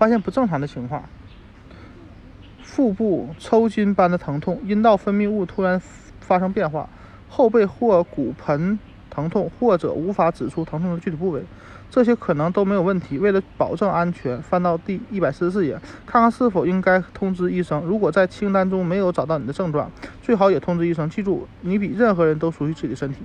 发现不正常的情况。腹部抽筋般的疼痛阴道分泌物突然发生变化后背或骨盆疼痛或者无法指出疼痛的具体部位这些可能都没有问题为了保证安全翻到第一百四十四页。看看是否应该通知医生？如果在清单中没有找到你的症状最好也通知医生。记住你比任何人都熟悉自己的身体。